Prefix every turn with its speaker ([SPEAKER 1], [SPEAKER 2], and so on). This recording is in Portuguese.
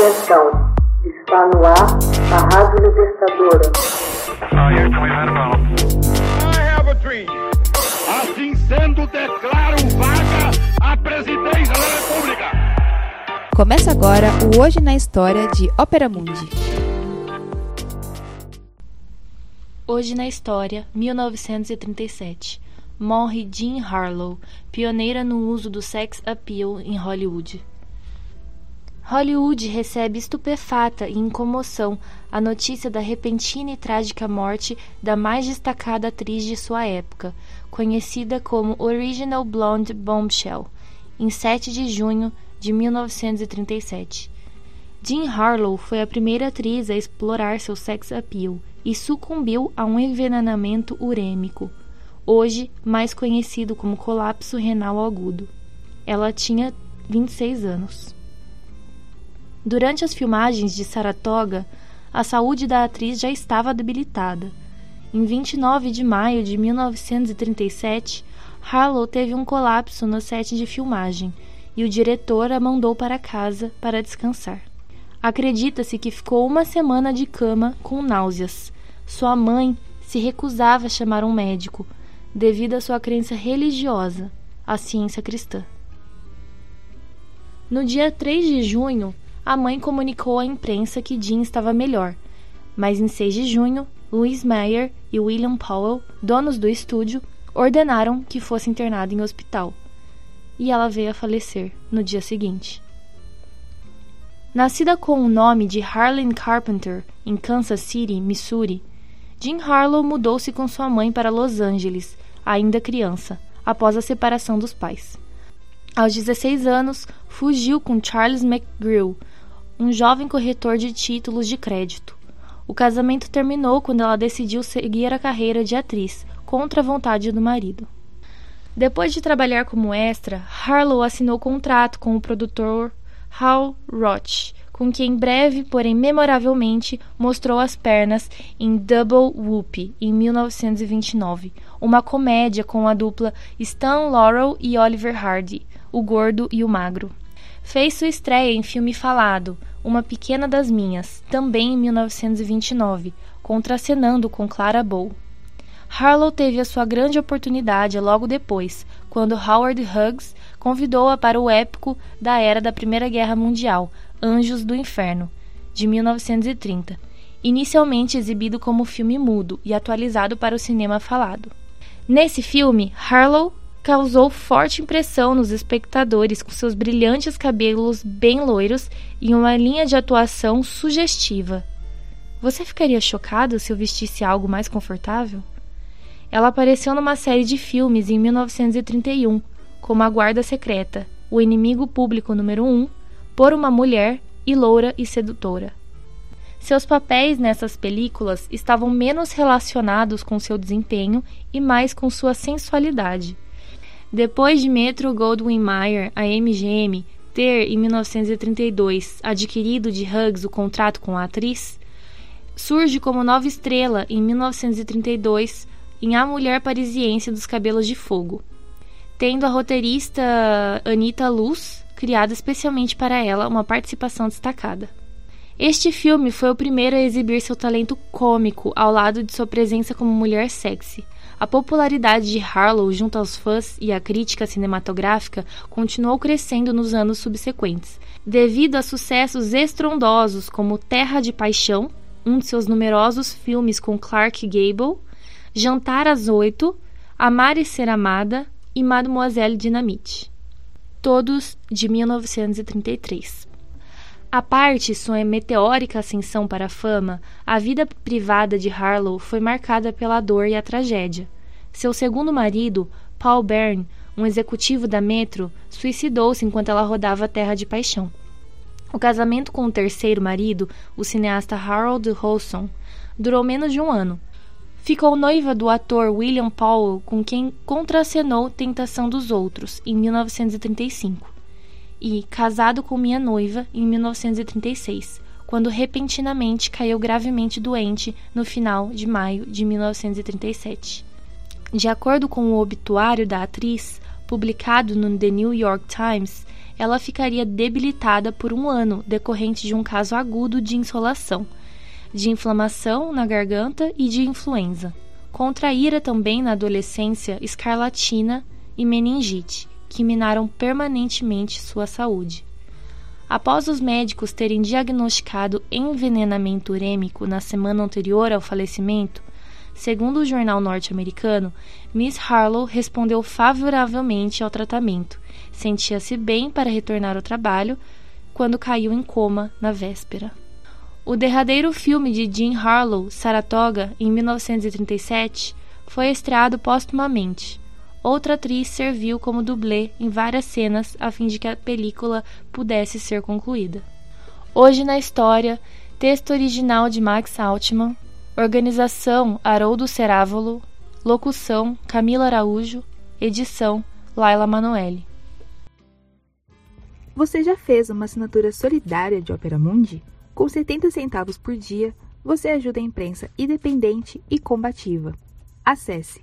[SPEAKER 1] Atenção, está no ar a Rádio Libertadora.
[SPEAKER 2] Assim sendo, declaro vaga a presidência da República.
[SPEAKER 3] Começa agora o Hoje na História de Ópera Mundi. Hoje na História, 1937. Morre Jean Harlow, pioneira no uso do sex appeal em Hollywood. Hollywood recebe estupefata e em comoção a notícia da repentina e trágica morte da mais destacada atriz de sua época, conhecida como Original Blonde Bombshell, em 7 de junho de 1937. Jean Harlow foi a primeira atriz a explorar seu sex appeal e sucumbiu a um envenenamento urêmico, hoje mais conhecido como colapso renal agudo. Ela tinha 26 anos. Durante as filmagens de Saratoga, a saúde da atriz já estava debilitada. Em 29 de maio de 1937, Harlow teve um colapso no set de filmagem e o diretor a mandou para casa para descansar. Acredita-se que ficou uma semana de cama com náuseas. Sua mãe se recusava a chamar um médico devido à sua crença religiosa, a ciência cristã. No dia 3 de junho, a mãe comunicou à imprensa que Jean estava melhor, mas em 6 de junho, Louis Mayer e William Powell, donos do estúdio, ordenaram que fosse internada em hospital. E ela veio a falecer no dia seguinte. Nascida com o nome de Harlan Carpenter em Kansas City, Missouri, Jean Harlow mudou-se com sua mãe para Los Angeles, ainda criança, após a separação dos pais. Aos 16 anos, fugiu com Charles McGrew, um jovem corretor de títulos de crédito. O casamento terminou quando ela decidiu seguir a carreira de atriz, contra a vontade do marido. Depois de trabalhar como extra, Harlow assinou contrato com o produtor Hal Roach, com quem breve, porém memoravelmente, mostrou as pernas em Double Whoop, em 1929, uma comédia com a dupla Stan Laurel e Oliver Hardy, o gordo e o magro. Fez sua estreia em filme falado, Uma Pequena das Minhas, também em 1929, contracenando com Clara Bow. Harlow teve a sua grande oportunidade logo depois, quando Howard Hughes convidou-a para o épico da era da Primeira Guerra Mundial, Anjos do Inferno, de 1930, inicialmente exibido como filme mudo e atualizado para o cinema falado. Nesse filme, Harlow causou forte impressão nos espectadores com seus brilhantes cabelos bem loiros e uma linha de atuação sugestiva. Você ficaria chocado se eu vestisse algo mais confortável? Ela apareceu numa série de filmes em 1931, como A Guarda Secreta, O Inimigo Público número 1, Por uma Mulher e Loura e Sedutora. Seus papéis nessas películas estavam menos relacionados com seu desempenho e mais com sua sensualidade. Depois de Metro Goldwyn Mayer, a MGM, ter, em 1932, adquirido de Hughes o contrato com a atriz, surge como nova estrela em 1932 em A Mulher Parisiense dos Cabelos de Fogo, tendo a roteirista Anita Luz criado especialmente para ela uma participação destacada. Este filme foi o primeiro a exibir seu talento cômico ao lado de sua presença como mulher sexy. A popularidade de Harlow junto aos fãs e à crítica cinematográfica continuou crescendo nos anos subsequentes, devido a sucessos estrondosos como Terra de Paixão, um de seus numerosos filmes com Clark Gable, Jantar às Oito, Amar e Ser Amada e Mademoiselle Dynamite, todos de 1933. A parte sua meteórica ascensão para a fama, a vida privada de Harlow foi marcada pela dor e a tragédia. Seu segundo marido, Paul Byrne, um executivo da Metro, suicidou-se enquanto ela rodava Terra de Paixão. O casamento com o terceiro marido, o cineasta Harold Holson, durou menos de um ano. Ficou noiva do ator William Powell, com quem contracenou Tentação dos Outros, em 1935 e casado com minha noiva em 1936, quando repentinamente caiu gravemente doente no final de maio de 1937. De acordo com o obituário da atriz, publicado no The New York Times, ela ficaria debilitada por um ano, decorrente de um caso agudo de insolação, de inflamação na garganta e de influenza. Contraíra também na adolescência escarlatina e meningite, que minaram permanentemente sua saúde. Após os médicos terem diagnosticado envenenamento urêmico na semana anterior ao falecimento, segundo o jornal norte-americano, Miss Harlow respondeu favoravelmente ao tratamento. Sentia-se bem para retornar ao trabalho quando caiu em coma na véspera. O derradeiro filme de Jean Harlow, Saratoga, em 1937, foi estreado póstumamente. Outra atriz serviu como dublê em várias cenas a fim de que a película pudesse ser concluída. Hoje na história, texto original de Max Altman, organização Haroldo Cerávolo, locução Camila Araújo, edição Laila Manoeli.
[SPEAKER 4] Você já fez uma assinatura solidária de Opera Mundi? Com 70 centavos por dia, você ajuda a imprensa independente e combativa. Acesse